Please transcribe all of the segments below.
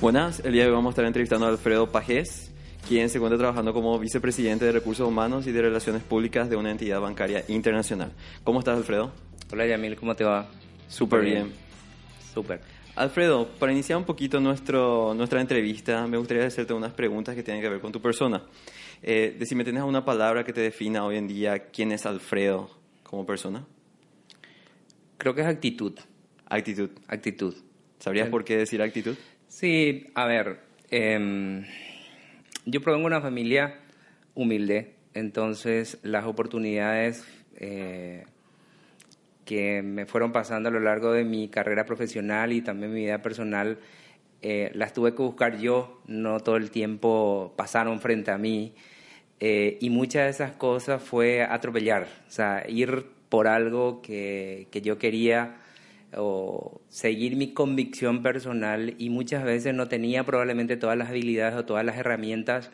Buenas, el día de hoy vamos a estar entrevistando a Alfredo Pajés, quien se encuentra trabajando como vicepresidente de Recursos Humanos y de Relaciones Públicas de una entidad bancaria internacional. ¿Cómo estás, Alfredo? Hola, Yamil, ¿cómo te va? Súper bien. Súper. Alfredo, para iniciar un poquito nuestro, nuestra entrevista, me gustaría hacerte unas preguntas que tienen que ver con tu persona. Eh, decime, ¿tienes alguna palabra que te defina hoy en día quién es Alfredo como persona? Creo que es actitud. Actitud. Actitud. ¿Sabrías por qué decir actitud? Sí, a ver, em, yo provengo de una familia humilde, entonces las oportunidades eh, que me fueron pasando a lo largo de mi carrera profesional y también mi vida personal, eh, las tuve que buscar yo, no todo el tiempo pasaron frente a mí. Eh, y muchas de esas cosas fue atropellar, o sea, ir por algo que, que yo quería o seguir mi convicción personal y muchas veces no tenía probablemente todas las habilidades o todas las herramientas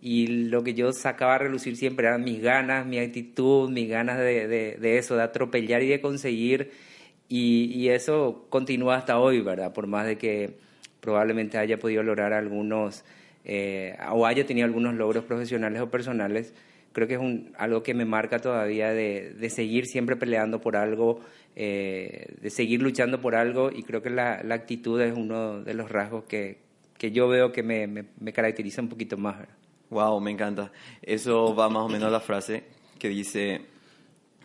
y lo que yo sacaba a relucir siempre eran mis ganas, mi actitud, mis ganas de, de, eso, de atropellar y de conseguir y, y, eso continúa hasta hoy, ¿verdad? Por más de que probablemente haya podido lograr algunos eh, o haya tenido algunos logros profesionales o personales, creo que es un, algo que me marca todavía de, de seguir siempre peleando por algo, eh, de seguir luchando por algo y creo que la, la, actitud es uno de los rasgos que, que yo veo que me, me, caracteriza un poquito más. Wow, me encanta. Eso va más o menos a la frase que dice,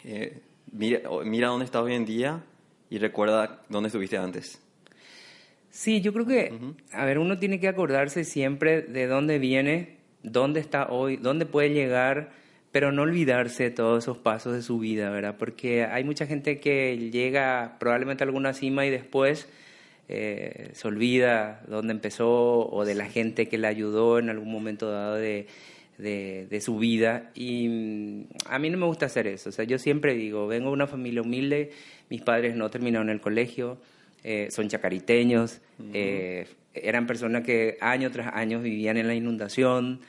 eh, mira, mira dónde estás hoy en día y recuerda dónde estuviste antes. Sí, yo creo que, a ver, uno tiene que acordarse siempre de dónde viene, dónde está hoy, dónde puede llegar pero no olvidarse de todos esos pasos de su vida, ¿verdad? Porque hay mucha gente que llega probablemente a alguna cima y después eh, se olvida dónde empezó o de la gente que le ayudó en algún momento dado de, de, su vida. Y mm, a mí no me gusta hacer eso. O sea, yo siempre digo, vengo de una familia humilde, mis padres no terminaron el colegio, eh, son chacariteños, eh, eran personas que año tras año vivían en la inundación.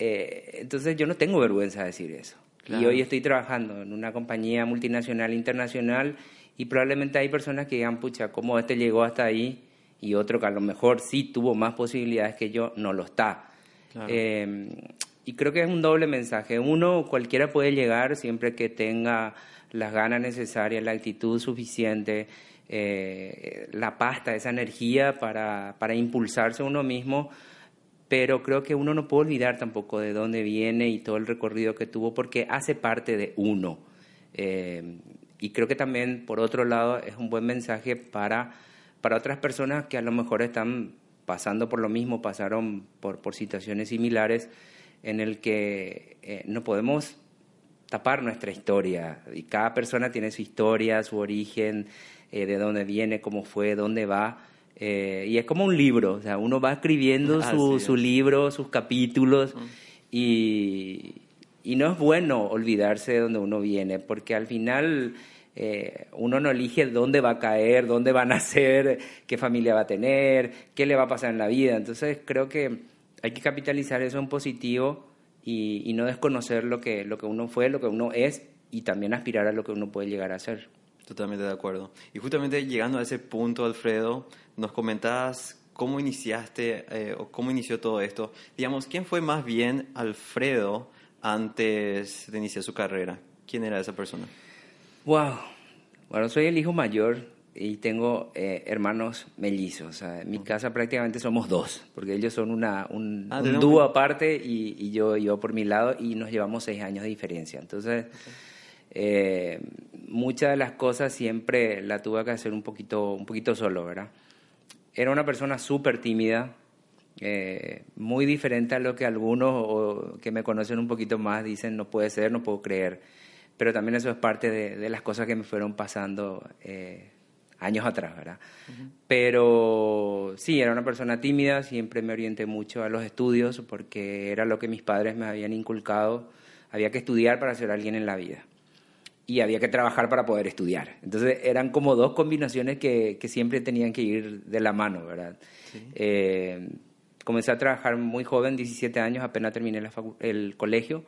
Eh, entonces yo no tengo vergüenza de decir eso. Y hoy estoy trabajando en una compañía multinacional internacional y probablemente hay personas que digan, pucha, ¿cómo este llegó hasta ahí? Y otro que a lo mejor sí tuvo más posibilidades que yo, no lo está. Eh, y creo que es un doble mensaje. Uno, cualquiera puede llegar siempre que tenga las ganas necesarias, la actitud suficiente, eh, la pasta, esa energía para, para impulsarse uno mismo pero creo que uno no puede olvidar tampoco de dónde viene y todo el recorrido que tuvo porque hace parte de uno. Eh, y creo que también, por otro lado, es un buen mensaje para, para otras personas que a lo mejor están pasando por lo mismo, pasaron por, por situaciones similares, en el que eh, no podemos tapar nuestra historia. Y cada persona tiene su historia, su origen, eh, de dónde viene, cómo fue, dónde va. Eh, y es como un libro, o sea, uno va escribiendo su, su libro, sus capítulos, y, y, no es bueno olvidarse de donde uno viene, porque al final eh, uno no elige dónde va a caer, dónde va a nacer, qué familia va a tener, qué le va a pasar en la vida. Entonces creo que hay que capitalizar eso en positivo y, y no desconocer lo que, lo que uno fue, lo que uno es, y también aspirar a lo que uno puede llegar a ser. Totalmente de acuerdo. Y justamente llegando a ese punto, Alfredo, nos comentabas cómo iniciaste eh, o cómo inició todo esto. Digamos, ¿quién fue más bien Alfredo antes de iniciar su carrera? ¿Quién era esa persona? Wow. Bueno, soy el hijo mayor y tengo eh, hermanos mellizos. en mi casa prácticamente somos dos, porque ellos son una, un, ah, dúo aparte y, yo, yo por mi lado y nos llevamos seis años de diferencia. Entonces, eh, muchas de las cosas siempre la tuve que hacer un poquito, un poquito solo, ¿verdad? Era una persona súper tímida, eh, muy diferente a lo que algunos que me conocen un poquito más dicen, no puede ser, no puedo creer. Pero también eso es parte de, las cosas que me fueron pasando eh, años atrás, ¿verdad? Pero sí, era una persona tímida, siempre me orienté mucho a los estudios porque era lo que mis padres me habían inculcado. Había que estudiar para ser alguien en la vida y había que trabajar para poder estudiar. Entonces eran como dos combinaciones que, que siempre tenían que ir de la mano, ¿verdad? Eh, comencé a trabajar muy joven, 17 años, apenas terminé el colegio,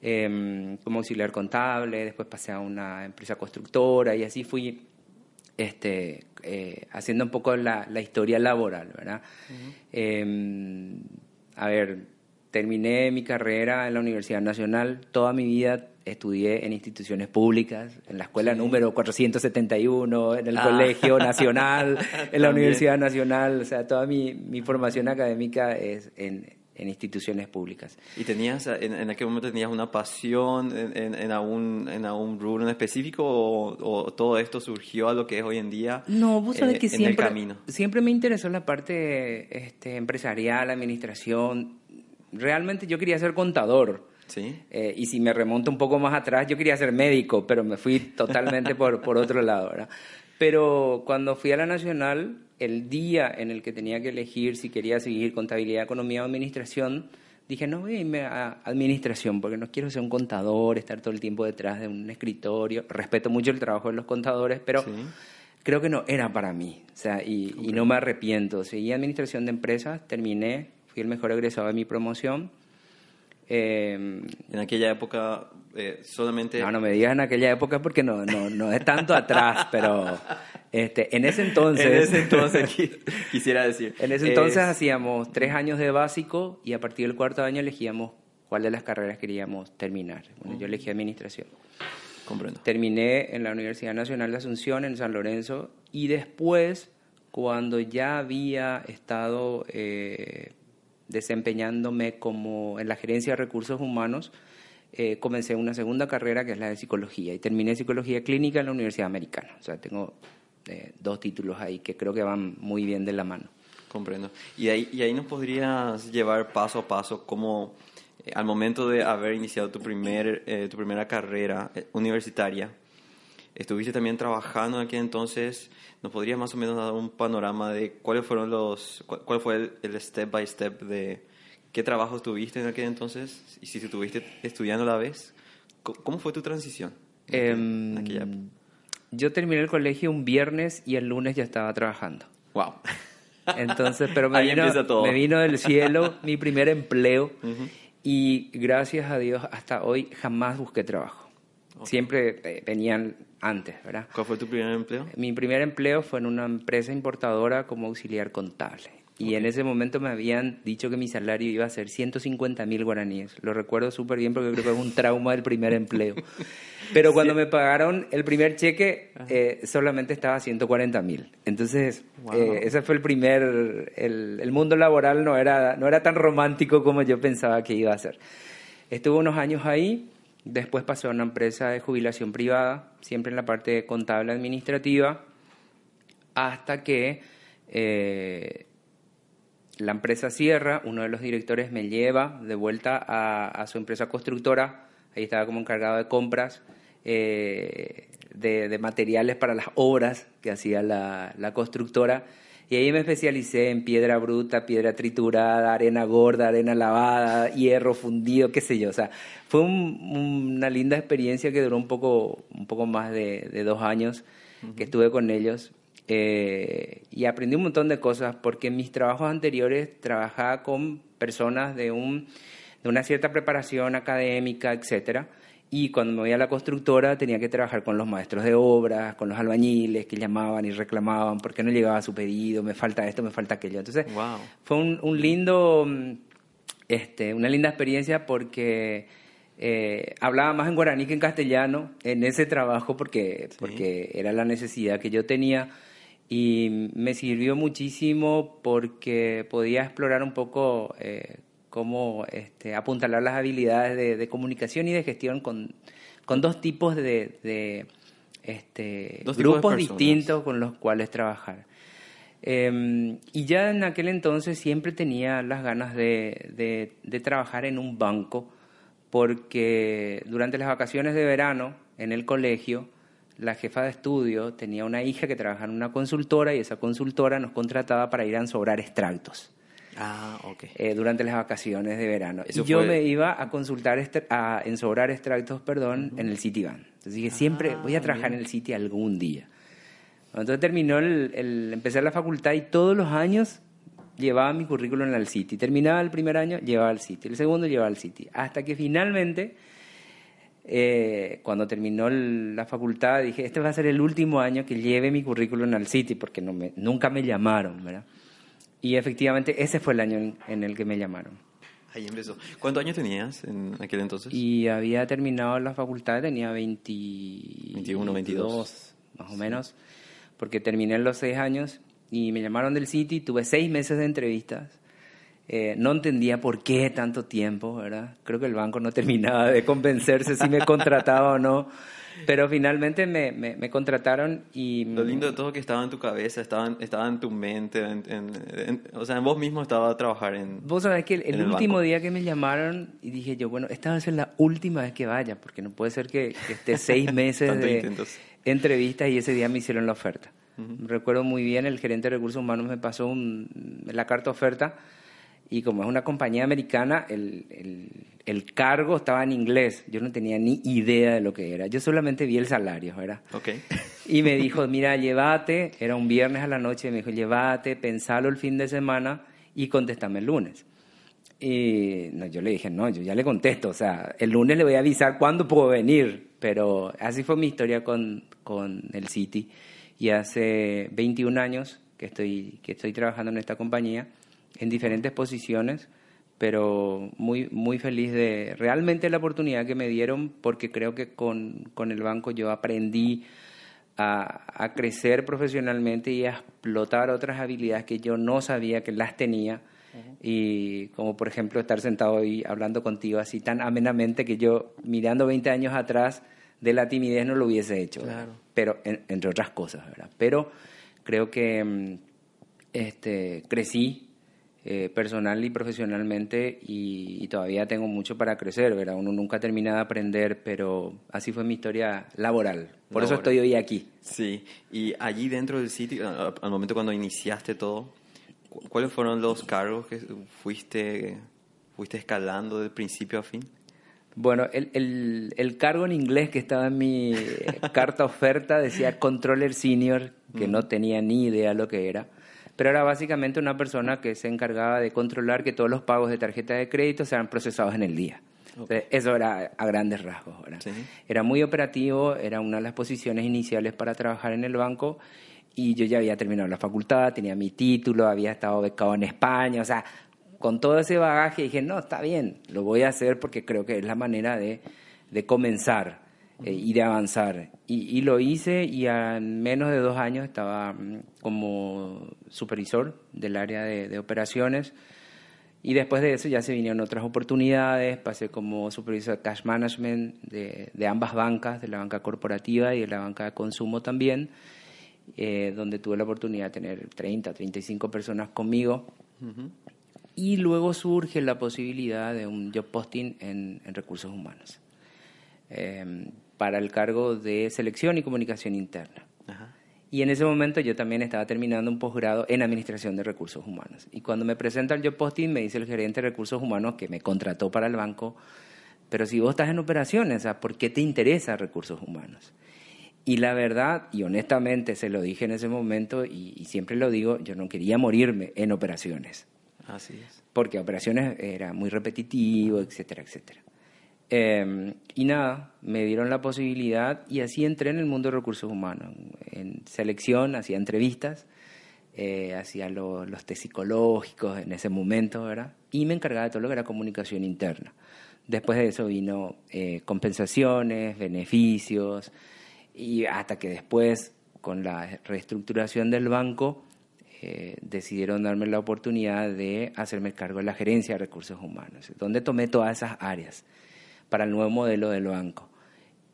em, como auxiliar contable, después pasé a una empresa constructora y así fui este, eh, haciendo un poco la, la historia laboral, ¿verdad? Em, a ver, terminé mi carrera en la Universidad Nacional, toda mi vida estudié en instituciones públicas, en la escuela número 471, en el ah. Colegio Nacional, en la Universidad Nacional, o sea, toda mi, mi formación académica es en, en, instituciones públicas. ¿Y tenías, en, en, aquel momento tenías una pasión en, en, algún, en algún rubro en específico o, todo esto surgió a lo que es hoy en día? No, vos sabés eh, que siempre, siempre me interesó la parte este, empresarial, administración. Realmente yo quería ser contador eh, y si me remonto un poco más atrás, yo quería ser médico, pero me fui totalmente por, por otro lado, ¿verdad? Pero cuando fui a la Nacional, el día en el que tenía que elegir si quería seguir contabilidad, economía o administración, dije, no voy a irme a administración porque no quiero ser un contador, estar todo el tiempo detrás de un escritorio. Respeto mucho el trabajo de los contadores, pero creo que no era para mí. O sea, y, y no me arrepiento. Seguí administración de empresas, terminé, fui el mejor egresado de mi promoción Em, en aquella época eh, solamente... No, no me digas en aquella época porque no, no, no es tanto atrás, pero este, en ese entonces... en ese entonces quisiera decir. En ese entonces hacíamos tres años de básico y a partir del cuarto año elegíamos cuál de las carreras queríamos terminar. Bueno, yo elegí administración. Comprendo. Terminé en la Universidad Nacional de Asunción, en San Lorenzo, y después, cuando ya había estado... Eh, desempeñándome como en la gerencia de recursos humanos, eh, comencé una segunda carrera que es la de psicología y terminé psicología clínica en la Universidad Americana. O sea, tengo eh, dos títulos ahí que creo que van muy bien de la mano. Comprendo. Y ahí, y ahí nos podrías llevar paso a paso como eh, al momento de haber iniciado tu, primer, tu primera carrera universitaria, estuviste también trabajando en aquel entonces ¿Nos podrías más o menos dar un panorama de cuáles fueron los, cuál, fue el, step by step de qué trabajo tuviste en aquel entonces y si estuviste estudiando a la vez? ¿Cómo fue tu transición? Em, yo terminé el colegio un viernes y el lunes ya estaba trabajando. Wow. Entonces, pero me, vino, me vino del cielo mi primer empleo y gracias a Dios hasta hoy jamás busqué trabajo. Siempre venían antes, ¿verdad? ¿Cuál fue tu primer empleo? Mi primer empleo fue en una empresa importadora como auxiliar contable. Y en ese momento me habían dicho que mi salario iba a ser 150 mil guaraníes. Lo recuerdo súper bien porque creo que es un trauma del primer empleo. Pero cuando me pagaron el primer cheque, eh, solamente estaba 140 mil. Entonces, eh, ese fue el primer... El, el, mundo laboral no era, no era tan romántico como yo pensaba que iba a ser. Estuve unos años ahí Después pasó a una empresa de jubilación privada, siempre en la parte contable administrativa, hasta que eh, la empresa cierra, uno de los directores me lleva de vuelta a, su empresa constructora, ahí estaba como encargado de compras eh, de, materiales para las obras que hacía la constructora, y ahí me especialicé en piedra bruta, piedra triturada, arena gorda, arena lavada, hierro fundido, qué sé yo. O sea, fue una linda experiencia que duró un poco, un poco más de, dos años que estuve con ellos. Eh, y aprendí un montón de cosas porque en mis trabajos anteriores trabajaba con personas de, un, de una cierta preparación académica, etcétera y cuando me voy a la constructora tenía que trabajar con los maestros de obras, con los albañiles que llamaban y reclamaban por qué no llegaba su pedido, me falta esto, me falta aquello. Entonces fue un, lindo, este, una linda experiencia porque eh, hablaba más en guaraní que en castellano en ese trabajo porque, porque era la necesidad que yo tenía y me sirvió muchísimo porque podía explorar un poco eh, cómo este, apuntalar las habilidades de, comunicación y de gestión con, con dos tipos de, este, grupos distintos con los cuales trabajar. Em, y ya en aquel entonces siempre tenía las ganas de, de, trabajar en un banco porque durante las vacaciones de verano en el colegio la jefa de estudio tenía una hija que trabajaba en una consultora y esa consultora nos contrataba para ir a ensobrar extractos. Ah, ok. Eh, durante las vacaciones de verano. y yo me iba a consultar, a ensobrar extractos, perdón, en el Citibank. Entonces dije, siempre voy a ah, trabajar en el City algún día. Entonces terminó el, el, empecé la facultad y todos los años llevaba mi currículum al City. Terminaba el primer año, llevaba al City. El segundo, llevaba al City. Hasta que finalmente, eh, cuando terminó la facultad, dije, este va a ser el último año que lleve mi currículum al City, porque no me, nunca me llamaron, ¿verdad? Y efectivamente, ese fue el año en, el que me llamaron. Ahí empezó. ¿Cuántos años tenías en aquel entonces? Y había terminado la facultad, tenía 20, 21, 22. Más o menos porque terminé los seis años y me llamaron del City, tuve seis meses de entrevistas. Eh, no entendía por qué tanto tiempo, ¿verdad? Creo que el banco no terminaba de convencerse si me contrataba o no. Pero finalmente me, me, contrataron y... Lo lindo de todo que estaba en tu cabeza, estaba, estaba en tu mente, o sea, en vos mismo estaba a trabajar en... Vos sabés que el, último día que me llamaron y dije yo, bueno, esta va a ser la última vez que vaya, porque no puede ser que, esté seis meses de entrevistas y ese día me hicieron la oferta. Recuerdo muy bien, el gerente de recursos humanos me pasó un, la carta oferta y como es una compañía americana, el, el, el, cargo estaba en inglés. Yo no tenía ni idea de lo que era. Yo solamente vi el salario, ¿verdad? Okay. Y me dijo, mira, llévate, era un viernes a la noche, me dijo, llévate, pensalo el fin de semana y contéstame el lunes. Y no, yo le dije, no, yo ya le contesto, o sea, el lunes le voy a avisar cuándo puedo venir, pero así fue mi historia con, con el City. Y hace 21 años que estoy, que estoy trabajando en esta compañía, en diferentes posiciones, pero muy, muy feliz de realmente la oportunidad que me dieron, porque creo que con, con el banco yo aprendí a, a crecer profesionalmente y a explotar otras habilidades que yo no sabía que las tenía. Y como por ejemplo estar sentado ahí hablando contigo así tan amenamente que yo mirando 20 años atrás de la timidez no lo hubiese hecho, pero entre otras cosas, ¿verdad? Pero creo que mm, este, crecí eh, personal y profesionalmente y, todavía tengo mucho para crecer, ¿verdad? Uno nunca termina de aprender, pero así fue mi historia laboral. Por eso estoy hoy aquí. Sí, y allí dentro del sitio, al momento cuando iniciaste todo, ¿Cuáles fueron los cargos que fuiste, fuiste escalando de principio a fin? Bueno, el, el, el, cargo en inglés que estaba en mi carta oferta decía controller senior, que no tenía ni idea lo que era, pero era básicamente una persona que se encargaba de controlar que todos los pagos de tarjeta de crédito sean procesados en el día. eso era a grandes rasgos. Era muy operativo, era una de las posiciones iniciales para trabajar en el banco y yo ya había terminado la facultad, tenía mi título, había estado becado en España, o sea, con todo ese bagaje dije, no, está bien, lo voy a hacer porque creo que es la manera de, de comenzar eh, y de avanzar. Y, y, lo hice y en menos de dos años estaba mm, como supervisor del área de, de operaciones. Y después de eso ya se vinieron otras oportunidades, pasé como supervisor de cash management de, de ambas bancas, de la banca corporativa y de la banca de consumo también. Eh, donde tuve la oportunidad de tener 30, 35 personas conmigo. Y luego surge la posibilidad de un job posting en, recursos humanos em, para el cargo de selección y comunicación interna. Y en ese momento yo también estaba terminando un posgrado en administración de recursos humanos. Y cuando me presenta el job posting, me dice el gerente de recursos humanos que me contrató para el banco, pero si vos estás en operaciones, ¿por qué te interesa recursos humanos? Y la verdad, y honestamente se lo dije en ese momento y, siempre lo digo, yo no quería morirme en operaciones. Así es. Porque operaciones era muy repetitivo, etcétera, etcétera. Em, y nada, me dieron la posibilidad y así entré en el mundo de recursos humanos. En selección, hacía entrevistas, eh, hacía los test psicológicos en ese momento, ¿verdad? Y me encargaba de todo lo que era comunicación interna. Después de eso vino eh, compensaciones, beneficios, y hasta que después, con la reestructuración del banco, eh, decidieron darme la oportunidad de hacerme cargo de la gerencia de recursos humanos, donde tomé todas esas áreas para el nuevo modelo del banco.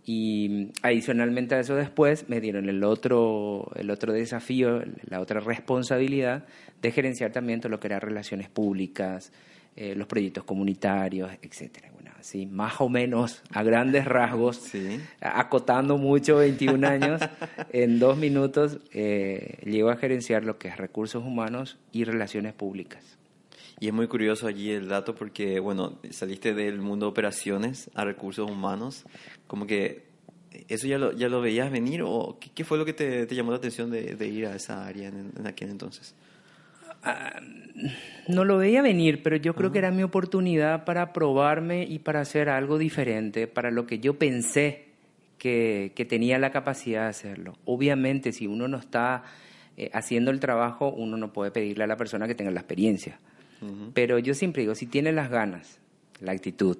Y adicionalmente a eso después me dieron el otro, el otro desafío, la otra responsabilidad de gerenciar también todo lo que era relaciones públicas, eh, los proyectos comunitarios, etc. Bueno, así más o menos a grandes rasgos, acotando mucho 21 años, en dos minutos eh, llego a gerenciar lo que es recursos humanos y relaciones públicas. Y es muy curioso allí el dato porque, bueno, saliste del mundo de operaciones a recursos humanos, como que ¿Eso ya lo, ya lo veías venir o qué, fue lo que te, llamó la atención de, ir a esa área en, aquel entonces? Ah, no lo veía venir, pero yo creo que era mi oportunidad para probarme y para hacer algo diferente, para lo que yo pensé que, que tenía la capacidad de hacerlo. Obviamente, si uno no está eh, haciendo el trabajo, uno no puede pedirle a la persona que tenga la experiencia. Pero yo siempre digo, si tiene las ganas, la actitud,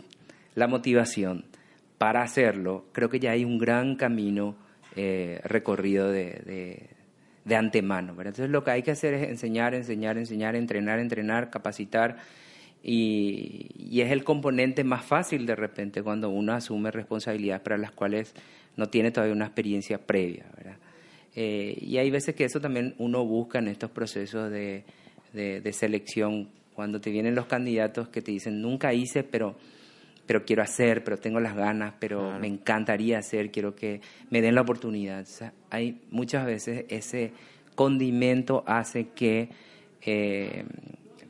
la motivación, para hacerlo, creo que ya hay un gran camino eh, recorrido de, de, antemano. Entonces lo que hay que hacer es enseñar, enseñar, enseñar, entrenar, entrenar, capacitar. Y, es el componente más fácil de repente cuando uno asume responsabilidades para las cuales no tiene todavía una experiencia previa. Eh, y hay veces que eso también uno busca en estos procesos de, de selección, cuando te vienen los candidatos que te dicen, nunca hice, pero pero quiero hacer, pero tengo las ganas, pero me encantaría hacer, quiero que me den la oportunidad. hay muchas veces ese condimento hace que eh,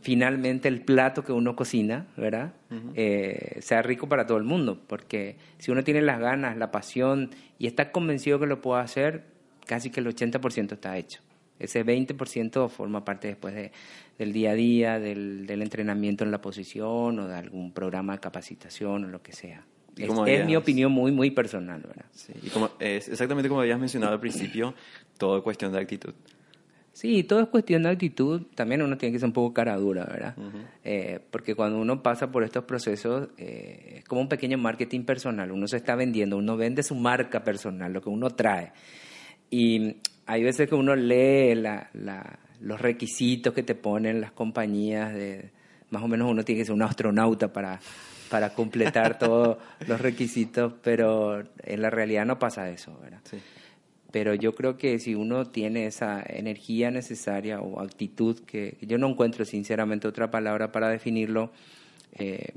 finalmente el plato que uno cocina, ¿verdad? Eh, sea rico para todo el mundo, porque si uno tiene las ganas, la pasión y está convencido que lo puede hacer, casi que el 80% está hecho. Ese 20% forma parte después de, del día a día, del, del, entrenamiento en la posición o de algún programa de capacitación o lo que sea. Es, mi opinión muy, muy personal, ¿verdad? Sí, y como, es exactamente como habías mencionado al principio, todo es cuestión de actitud. Sí, todo es cuestión de actitud. También uno tiene que ser un poco cara dura, ¿verdad? Eh, porque cuando uno pasa por estos procesos, eh, es como un pequeño marketing personal. Uno se está vendiendo, uno vende su marca personal, lo que uno trae. Y hay veces que uno lee la, los requisitos que te ponen las compañías, de, más o menos uno tiene que ser un astronauta para, para completar todos los requisitos, pero en la realidad no pasa eso, ¿verdad? Pero yo creo que si uno tiene esa energía necesaria o actitud, que yo no encuentro sinceramente otra palabra para definirlo, eh,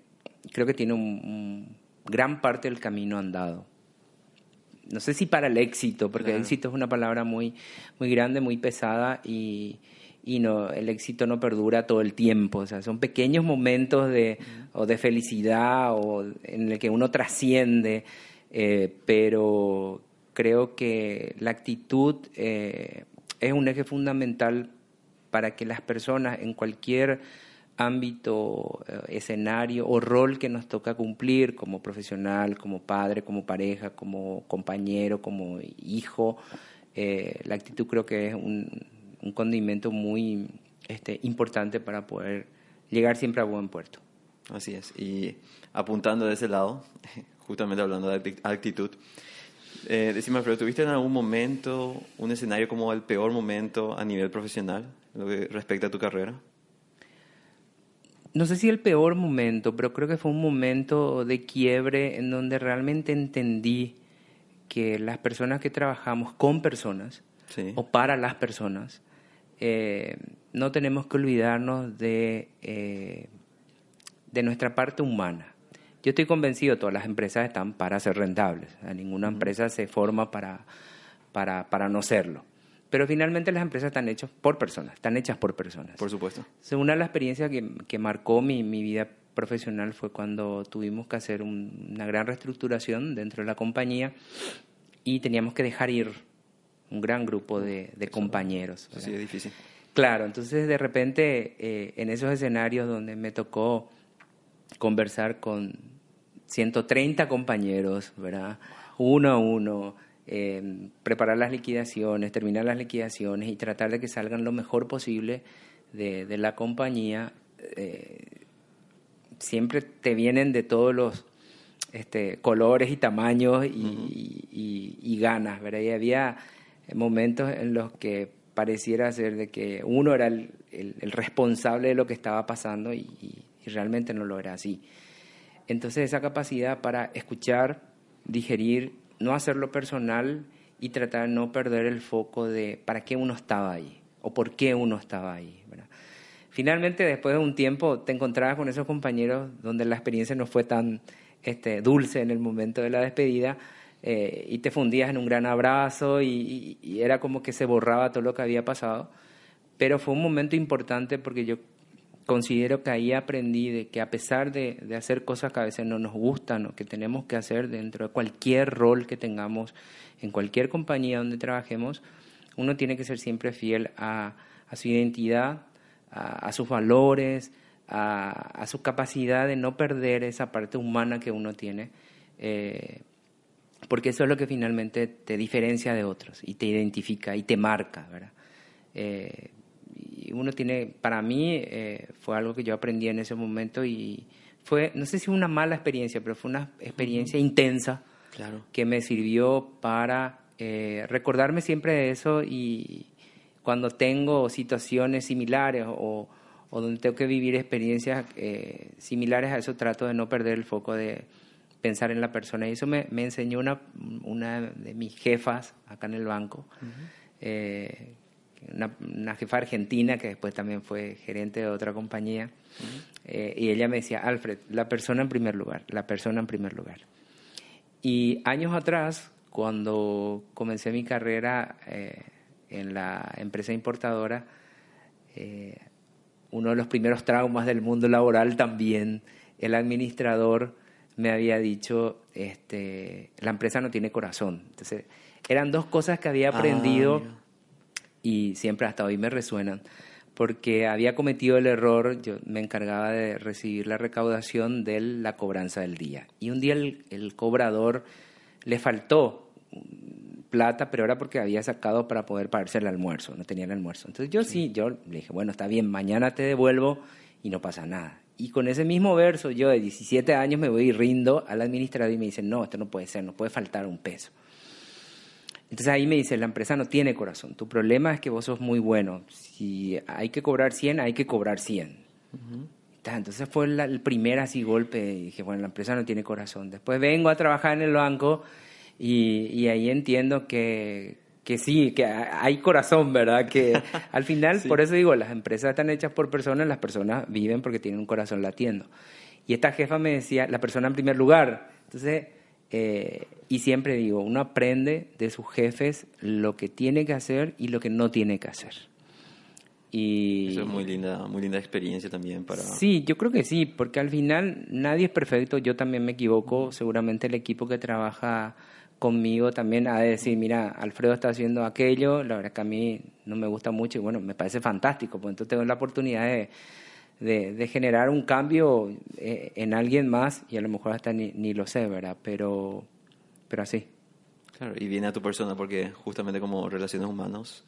creo que tiene un, gran parte del camino andado no sé si para el éxito, porque el éxito es una palabra muy, muy grande, muy pesada y, y no, el éxito no perdura todo el tiempo. O sea, son pequeños momentos de, o de felicidad o en el que uno trasciende, eh, pero creo que la actitud eh, es un eje fundamental para que las personas en cualquier ámbito, eh, escenario o rol que nos toca cumplir como profesional, como padre, como pareja, como compañero, como hijo. Eh, la actitud creo que es un, condimento muy este, importante para poder llegar siempre a buen puerto. Así es. Y apuntando de ese lado, justamente hablando de actitud, eh, decime, Alfredo, ¿tuviste en algún momento un escenario como el peor momento a nivel profesional, lo que respecta a tu carrera? No sé si el peor momento, pero creo que fue un momento de quiebre en donde realmente entendí que las personas que trabajamos con personas o para las personas, eh, no tenemos que olvidarnos de, eh, de nuestra parte humana. Yo estoy convencido, todas las empresas están para ser rentables. ninguna empresa se forma para, para, para no serlo. Pero finalmente las empresas están hechas por personas, están hechas por personas. Por supuesto. Una de las experiencias que, que marcó mi, mi, vida profesional fue cuando tuvimos que hacer una gran reestructuración dentro de la compañía y teníamos que dejar ir un gran grupo de, de compañeros. sí, es difícil. Claro, entonces de repente eh, en esos escenarios donde me tocó conversar con 130 compañeros, ¿verdad? Uno a uno, eh, preparar las liquidaciones, terminar las liquidaciones y tratar de que salgan lo mejor posible de, la compañía, eh, siempre te vienen de todos los este, colores y tamaños y, ganas, ¿verdad? Y había momentos en los que pareciera ser de que uno era el, responsable de lo que estaba pasando y realmente no lo era así. Entonces esa capacidad para escuchar, digerir no hacerlo personal y tratar de no perder el foco de para qué uno estaba ahí o por qué uno estaba ahí. Finalmente, después de un tiempo, te encontrabas con esos compañeros donde la experiencia no fue tan este, dulce en el momento de la despedida eh, y te fundías en un gran abrazo y, era como que se borraba todo lo que había pasado. Pero fue un momento importante porque yo considero que ahí aprendí de que a pesar de, de, hacer cosas que a veces no nos gustan o que tenemos que hacer dentro de cualquier rol que tengamos en cualquier compañía donde trabajemos, uno tiene que ser siempre fiel a, a su identidad, a, sus valores, a, su capacidad de no perder esa parte humana que uno tiene, eh, porque eso es lo que finalmente te diferencia de otros y te identifica y te marca, y uno tiene, para mí eh, fue algo que yo aprendí en ese momento y fue, no sé si una mala experiencia, pero fue una experiencia intensa claro. que me sirvió para recordarme siempre de eso y, cuando tengo situaciones similares o, donde tengo que vivir experiencias eh, similares a eso, trato de no perder el foco de pensar en la persona. Y eso me, enseñó una, una de mis jefas acá en el banco, eh, una, jefa argentina que después también fue gerente de otra compañía. Eh, y ella me decía, Alfred, la persona en primer lugar, la persona en primer lugar. Y años atrás, cuando comencé mi carrera en la empresa importadora, eh, uno de los primeros traumas del mundo laboral también, el administrador me había dicho, este, la empresa no tiene corazón. Entonces, eran dos cosas que había aprendido ah, y siempre hasta hoy me resuenan, porque había cometido el error, yo me encargaba de recibir la recaudación de la cobranza del día. Y un día el, cobrador le faltó plata, pero era porque había sacado para poder pagarse el almuerzo, no tenía el almuerzo. Entonces yo sí, yo le dije, bueno, está bien, mañana te devuelvo y no pasa nada. Y con ese mismo verso, yo de 17 años me voy y rindo al administrador y me dice, no, esto no puede ser, no puede faltar un peso. Entonces ahí me dice, la empresa no tiene corazón, tu problema es que vos sos muy bueno, si hay que cobrar 100, hay que cobrar 100. Entonces fue el primer así golpe y dije, bueno, la empresa no tiene corazón. Después vengo a trabajar en el banco y, ahí entiendo que, que sí, que hay corazón, ¿verdad? Que al final, por eso digo, las empresas están hechas por personas, las personas viven porque tienen un corazón latiendo. Y esta jefa me decía, la persona en primer lugar. Entonces, eh, y siempre digo, uno aprende de sus jefes lo que tiene que hacer y lo que no tiene que hacer. Y Eso es muy linda, muy linda experiencia también para... Sí, yo creo que sí, porque al final nadie es perfecto, yo también me equivoco, seguramente el equipo que trabaja conmigo también a decir, mira, Alfredo está haciendo aquello, la verdad que a mí no me gusta mucho y bueno, me parece fantástico, pues entonces tengo la oportunidad de, de, generar un cambio eh, en alguien más y a lo mejor hasta ni, ni, lo sé, ¿verdad? Pero, pero así. Claro, y viene a tu persona porque justamente como relaciones humanas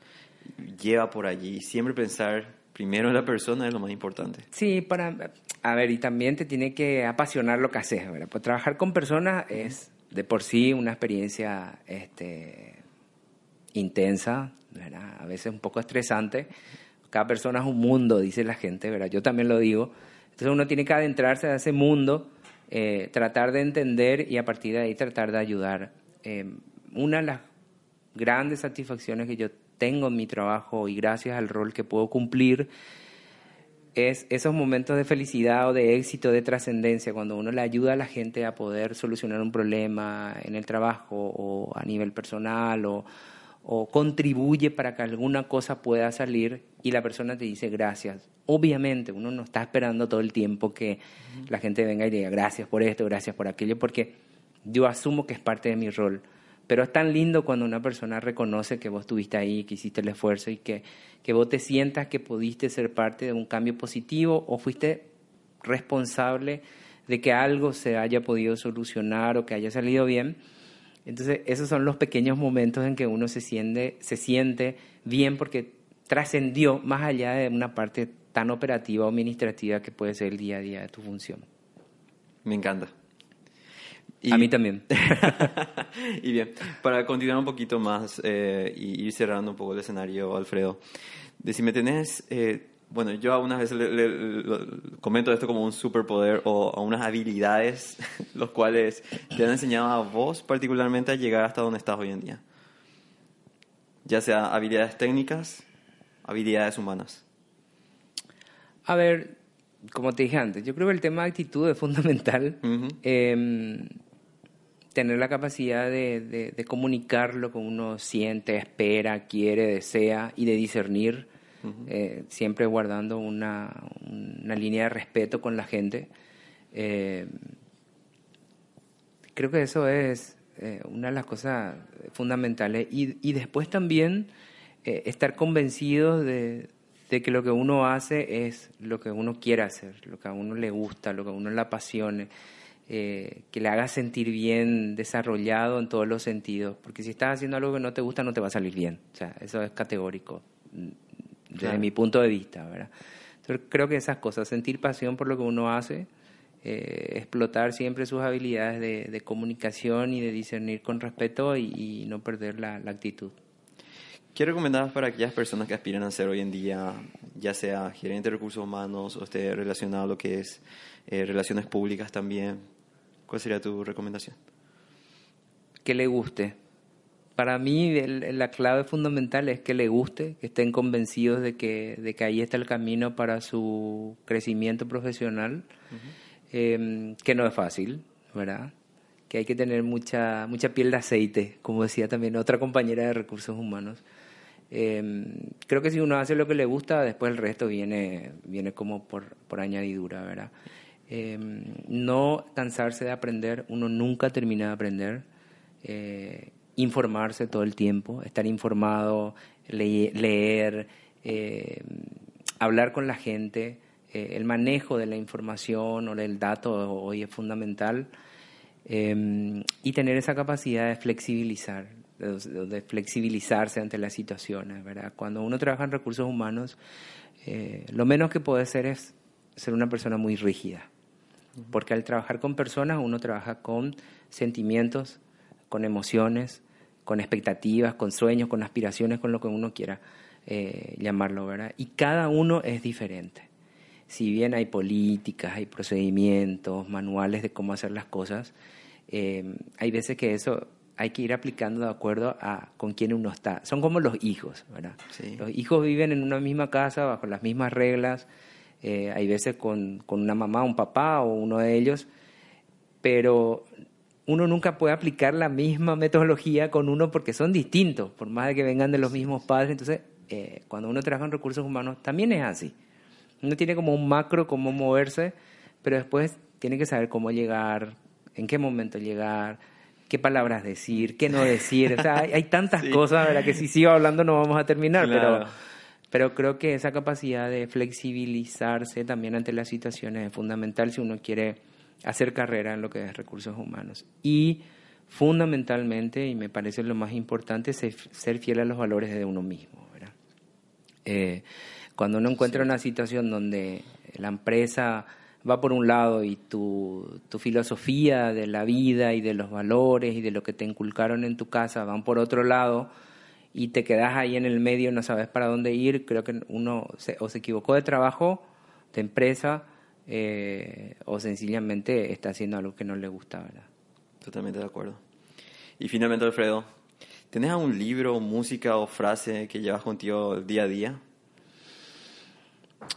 lleva por allí, siempre pensar primero en la persona es lo más importante. Sí, para, a ver, y también te tiene que apasionar lo que haces, ¿verdad? Pues trabajar con personas es de por sí una experiencia este, intensa, ¿verdad? a veces un poco estresante. Cada persona es un mundo, dice la gente, ¿verdad? yo también lo digo. Entonces uno tiene que adentrarse a ese mundo, eh, tratar de entender y a partir de ahí tratar de ayudar. Eh, una de las grandes satisfacciones que yo tengo en mi trabajo y gracias al rol que puedo cumplir es esos momentos de felicidad o de éxito, de trascendencia, cuando uno le ayuda a la gente a poder solucionar un problema en el trabajo o a nivel personal o, contribuye para que alguna cosa pueda salir y la persona te dice gracias. Obviamente uno no está esperando todo el tiempo que la gente venga y diga gracias por esto, gracias por aquello, porque yo asumo que es parte de mi rol. Pero es tan lindo cuando una persona reconoce que vos estuviste ahí, que hiciste el esfuerzo y que, que vos te sientas que pudiste ser parte de un cambio positivo o fuiste responsable de que algo se haya podido solucionar o que haya salido bien. Entonces, esos son los pequeños momentos en que uno se siente, se siente bien porque trascendió más allá de una parte tan operativa o administrativa que puede ser el día a día de tu función. Me encanta a mí también. y bien, para continuar un poquito más eh, y ir cerrando un poco el escenario, Alfredo, de si me tenés, eh, bueno, yo algunas veces le, comento esto como un superpoder o, unas habilidades, los cuales te han enseñado a vos particularmente a llegar hasta donde estás hoy en día. Ya sea habilidades técnicas, habilidades humanas. A ver, como te dije antes, yo creo que el tema de actitud es fundamental. Em, tener la capacidad de, comunicar lo que uno siente, espera, quiere, desea y de discernir, eh, siempre guardando una, línea de respeto con la gente. Em, creo que eso es eh, una de las cosas fundamentales. Y, después también eh, estar convencidos de, que lo que uno hace es lo que uno quiere hacer, lo que a uno le gusta, lo que a uno le apasione, eh, que le haga sentir bien, desarrollado en todos los sentidos. Porque si estás haciendo algo que no te gusta, no te va a salir bien. O sea, eso es categórico, desde mi punto de vista, ¿verdad? Entonces creo que esas cosas, sentir pasión por lo que uno hace, eh, explotar siempre sus habilidades de, comunicación y de discernir con respeto y, no perder la, actitud. ¿Qué recomendabas para aquellas personas que aspiran a ser hoy en día, ya sea gerente de recursos humanos o esté relacionado a lo que es eh, relaciones públicas también? ¿Cuál sería tu recomendación? Que le guste. Para mí la clave fundamental es que le guste, que estén convencidos de que, de que ahí está el camino para su crecimiento profesional. Em, que no es fácil, ¿verdad? Que hay que tener mucha, mucha piel de aceite, como decía también otra compañera de recursos humanos. Em, creo que si uno hace lo que le gusta, después el resto viene, viene como por, por añadidura, ¿verdad? Em, no cansarse de aprender, uno nunca termina de aprender. Eh, informarse todo el tiempo, estar informado, leer, hablar con la gente, eh, el manejo de la información o del dato hoy es fundamental em, y tener esa capacidad de flexibilizar, de, flexibilizarse ante las situaciones, ¿verdad? Cuando uno trabaja en recursos humanos, eh, lo menos que puede ser es ser una persona muy rígida, porque al trabajar con personas uno trabaja con sentimientos, con emociones, con expectativas, con sueños, con aspiraciones, con lo que uno quiera eh, llamarlo, ¿verdad? Y cada uno es diferente si bien hay políticas, hay procedimientos, manuales de cómo hacer las cosas, eh, hay veces que eso hay que ir aplicando de acuerdo a con quién uno está. Son como los hijos, ¿verdad? Los hijos viven en una misma casa bajo las mismas reglas, eh, hay veces con, con una mamá, un papá o uno de ellos, pero uno nunca puede aplicar la misma metodología con uno porque son distintos, por más de que vengan de los mismos padres. Entonces, eh, cuando uno trabaja en recursos humanos, también es así. Uno tiene como un macro, cómo moverse, pero después tiene que saber cómo llegar, en qué momento llegar, qué palabras decir, qué no decir. O sea, hay, tantas cosas, ¿verdad? Que si sigo hablando no vamos a terminar, pero, pero creo que esa capacidad de flexibilizarse también ante las situaciones es fundamental si uno quiere hacer carrera en lo que es recursos humanos. Y fundamentalmente, y me parece lo más importante, ser fiel a los valores de uno mismo, ¿verdad? Eh, cuando uno encuentra una situación donde la empresa va por un lado y tu, tu, filosofía de la vida y de los valores y de lo que te inculcaron en tu casa van por otro lado y te quedas ahí en el medio no sabes para dónde ir, creo que uno se, o se equivocó de trabajo, de empresa, eh, o sencillamente está haciendo algo que no le gusta, ¿verdad? Totalmente de acuerdo. Y finalmente, Alfredo, ¿tienes algún libro, música o frase que llevas contigo día a día?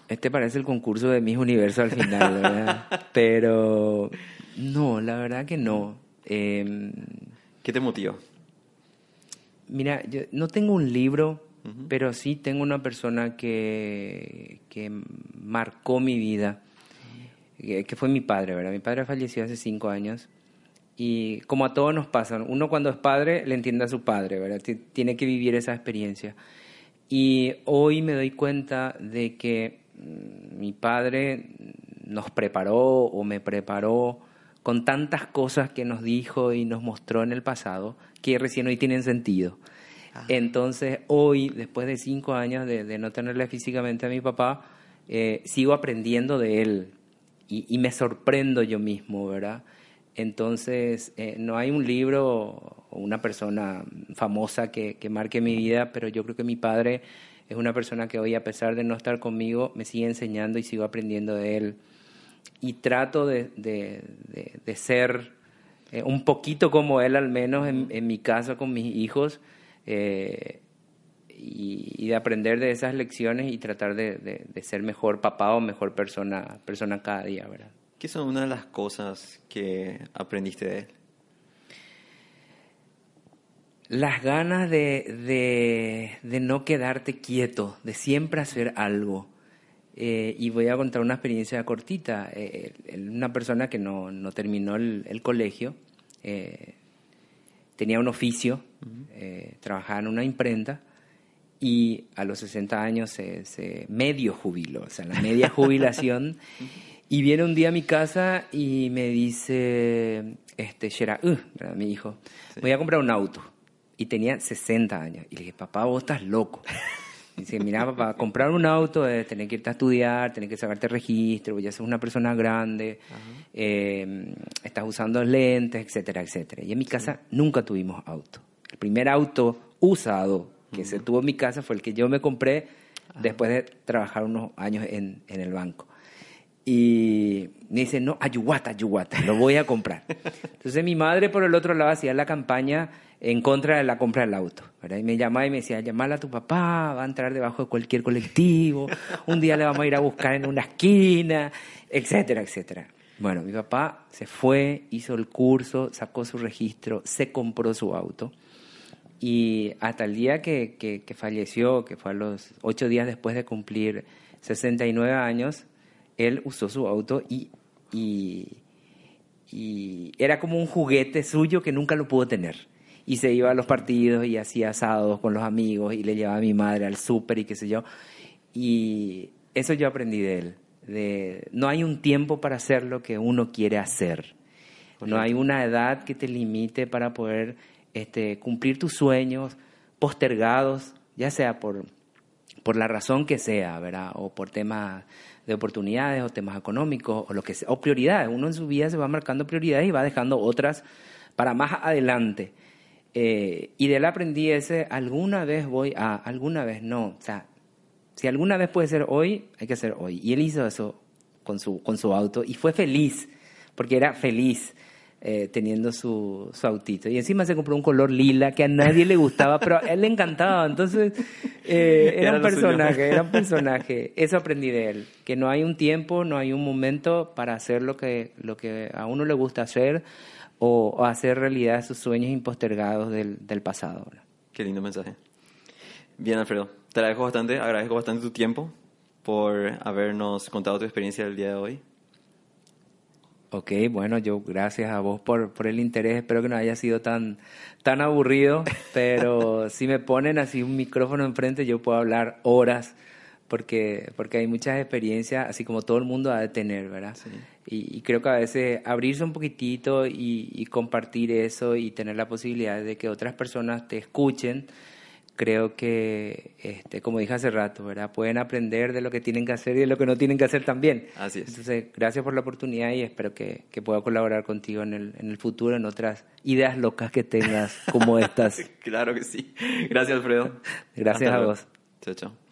Este parece el concurso de Miss Universo al final, ¿verdad? Pero no, la verdad que no. Em, ¿Qué te motiva? Mira, yo no tengo un libro, pero sí tengo una persona que, que marcó mi vida, que fue mi padre, ¿verdad? Mi padre falleció hace cinco años y como a todos nos pasa, uno cuando es padre le entiende a su padre, ¿verdad? Tiene que vivir esa experiencia. Y hoy me doy cuenta de que mm, mi padre nos preparó o me preparó con tantas cosas que nos dijo y nos mostró en el pasado que recién hoy tienen sentido. Entonces hoy, después de cinco años de, no tenerle físicamente a mi papá, eh, sigo aprendiendo de él y, y, me sorprendo yo mismo, ¿verdad? Entonces, eh, no hay un libro o una persona famosa que, marque mi vida, pero yo creo que mi padre es una persona que hoy, a pesar de no estar conmigo, me sigue enseñando y sigo aprendiendo de él. Y trato de, ser eh, un poquito como él, al menos en, mi casa con mis hijos. Eh, y, de aprender de esas lecciones y tratar de, ser mejor papá o mejor persona, persona cada día, ¿verdad? ¿Qué son una de las cosas que aprendiste de él? Las ganas de, de, no quedarte quieto, de siempre hacer algo. Eh, y voy a contar una experiencia cortita. Eh, una persona que no, no terminó el, colegio, eh, tenía un oficio, trabajaba en una imprenta y a los 60 años se, medio jubiló, o sea, la media jubilación. y viene un día a mi casa y me dice, este, Shera, uh, mi hijo, voy a comprar un auto y tenía 60 años. Y le dije, papá, vos estás loco. Y dice, mira, papá, comprar un auto es tener que irte a estudiar, tener que sacarte registro, ya sos una persona grande, eh, estás usando lentes, etcétera, etcétera. Y en mi casa nunca tuvimos auto. El primer auto usado que se tuvo en mi casa fue el que yo me compré después de trabajar unos años en, en el banco. Y me dice, no, ayuguata, ayuguata, lo voy a comprar. Entonces mi madre por el otro lado hacía la campaña en contra de la compra del auto. ¿verdad? Y me llamaba y me decía, llamala a tu papá, va a entrar debajo de cualquier colectivo, un día le vamos a ir a buscar en una esquina, etcétera, etcétera. Bueno, mi papá se fue, hizo el curso, sacó su registro, se compró su auto. Y hasta el día que, que, falleció, que fue a los ocho días después de cumplir 69 años, él usó su auto y, y, y era como un juguete suyo que nunca lo pudo tener y se iba a los partidos y hacía asados con los amigos y le llevaba a mi madre al súper y qué sé yo. Y eso yo aprendí de él. De, no hay un tiempo para hacer lo que uno quiere hacer. No hay una edad que te limite para poder este, cumplir tus sueños postergados, ya sea por, por la razón que sea, ¿verdad? O por temas de oportunidades o temas económicos o lo que sea, o prioridades. Uno en su vida se va marcando prioridades y va dejando otras para más adelante. Eh, y de él aprendí ese, alguna vez voy a, alguna vez no. O sea, si alguna vez puede ser hoy, hay que ser hoy. Y él hizo eso con su, con su auto y fue feliz, porque era feliz. Eh, teniendo su, su, autito. Y encima se compró un color lila que a nadie le gustaba, pero a él le encantaba. Entonces, eh, era, un personaje, era un personaje. Eso aprendí de él, que no hay un tiempo, no hay un momento para hacer lo que, lo que a uno le gusta hacer o, hacer realidad sus sueños impostergados del, del pasado. Qué lindo mensaje. Bien, Alfredo, te agradezco bastante, agradezco bastante tu tiempo por habernos contado tu experiencia del día de hoy. Ok, bueno, yo gracias a vos por, por el interés, espero que no haya sido tan, tan aburrido, pero si me ponen así un micrófono enfrente yo puedo hablar horas porque, porque hay muchas experiencias, así como todo el mundo ha de tener, ¿verdad? Y, creo que a veces abrirse un poquitito y, compartir eso y tener la posibilidad de que otras personas te escuchen, creo que, este, como dije hace rato, ¿verdad? Pueden aprender de lo que tienen que hacer y de lo que no tienen que hacer también. Así es. Entonces, gracias por la oportunidad y espero que, que pueda colaborar contigo en el, en el futuro, en otras ideas locas que tengas como estas. claro que sí. Gracias, Alfredo. gracias a vos. Chao, chao.